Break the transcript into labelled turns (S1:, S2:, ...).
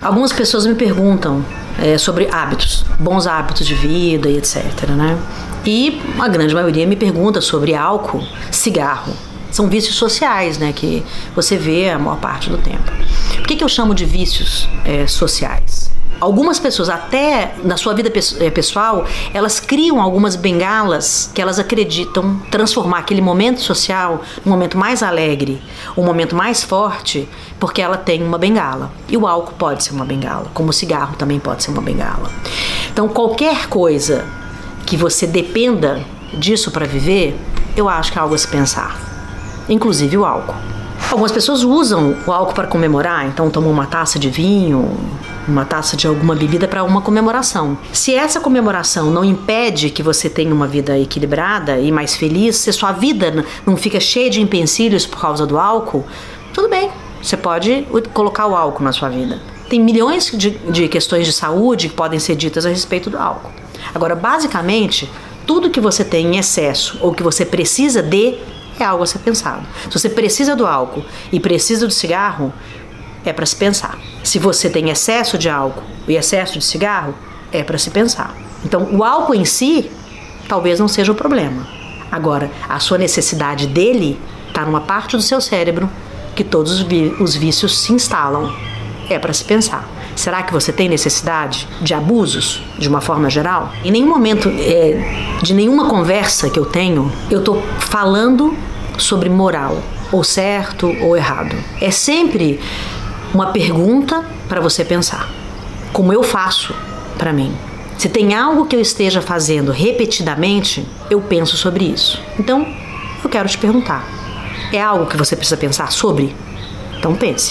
S1: Algumas pessoas me perguntam é, sobre hábitos, bons hábitos de vida e etc. Né? E a grande maioria me pergunta sobre álcool, cigarro. São vícios sociais, né, que você vê a maior parte do tempo. Que, que eu chamo de vícios é, sociais? Algumas pessoas, até na sua vida eh, pessoal, elas criam algumas bengalas que elas acreditam transformar aquele momento social num momento mais alegre, um momento mais forte, porque ela tem uma bengala. E o álcool pode ser uma bengala, como o cigarro também pode ser uma bengala. Então, qualquer coisa que você dependa disso para viver, eu acho que é algo a se pensar, inclusive o álcool. Algumas pessoas usam o álcool para comemorar, então tomam uma taça de vinho, uma taça de alguma bebida para uma comemoração. Se essa comemoração não impede que você tenha uma vida equilibrada e mais feliz, se sua vida não fica cheia de empecilhos por causa do álcool, tudo bem, você pode colocar o álcool na sua vida. Tem milhões de, de questões de saúde que podem ser ditas a respeito do álcool. Agora, basicamente, tudo que você tem em excesso ou que você precisa de é algo a ser pensado. Se você precisa do álcool e precisa do cigarro, é para se pensar. Se você tem excesso de álcool e excesso de cigarro, é para se pensar. Então, o álcool em si talvez não seja o problema. Agora, a sua necessidade dele está numa parte do seu cérebro que todos os vícios se instalam. É para se pensar. Será que você tem necessidade de abusos de uma forma geral? Em nenhum momento é, de nenhuma conversa que eu tenho, eu estou falando sobre moral, ou certo ou errado. É sempre uma pergunta para você pensar. Como eu faço para mim? Se tem algo que eu esteja fazendo repetidamente, eu penso sobre isso. Então, eu quero te perguntar: é algo que você precisa pensar sobre? Então pense.